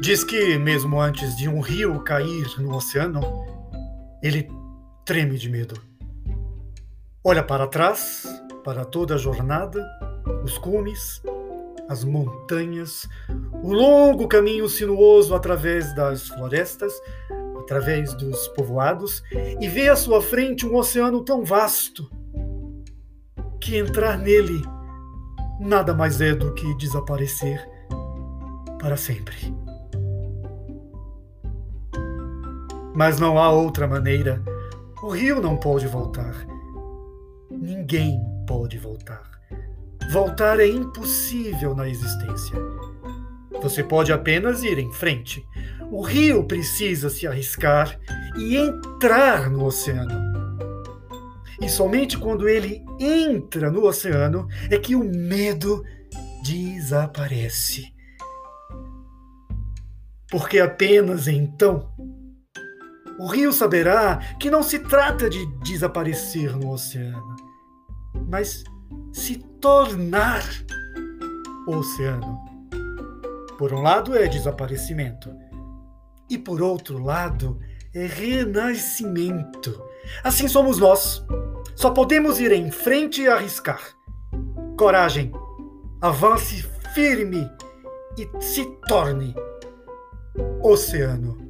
Diz que, mesmo antes de um rio cair no oceano, ele treme de medo. Olha para trás, para toda a jornada, os cumes, as montanhas, o longo caminho sinuoso através das florestas, através dos povoados, e vê à sua frente um oceano tão vasto que entrar nele nada mais é do que desaparecer para sempre. Mas não há outra maneira. O rio não pode voltar. Ninguém pode voltar. Voltar é impossível na existência. Você pode apenas ir em frente. O rio precisa se arriscar e entrar no oceano. E somente quando ele entra no oceano é que o medo desaparece. Porque apenas então o rio saberá que não se trata de desaparecer no oceano, mas se tornar oceano. Por um lado é desaparecimento, e por outro lado é renascimento. Assim somos nós. Só podemos ir em frente e arriscar. Coragem, avance firme e se torne oceano.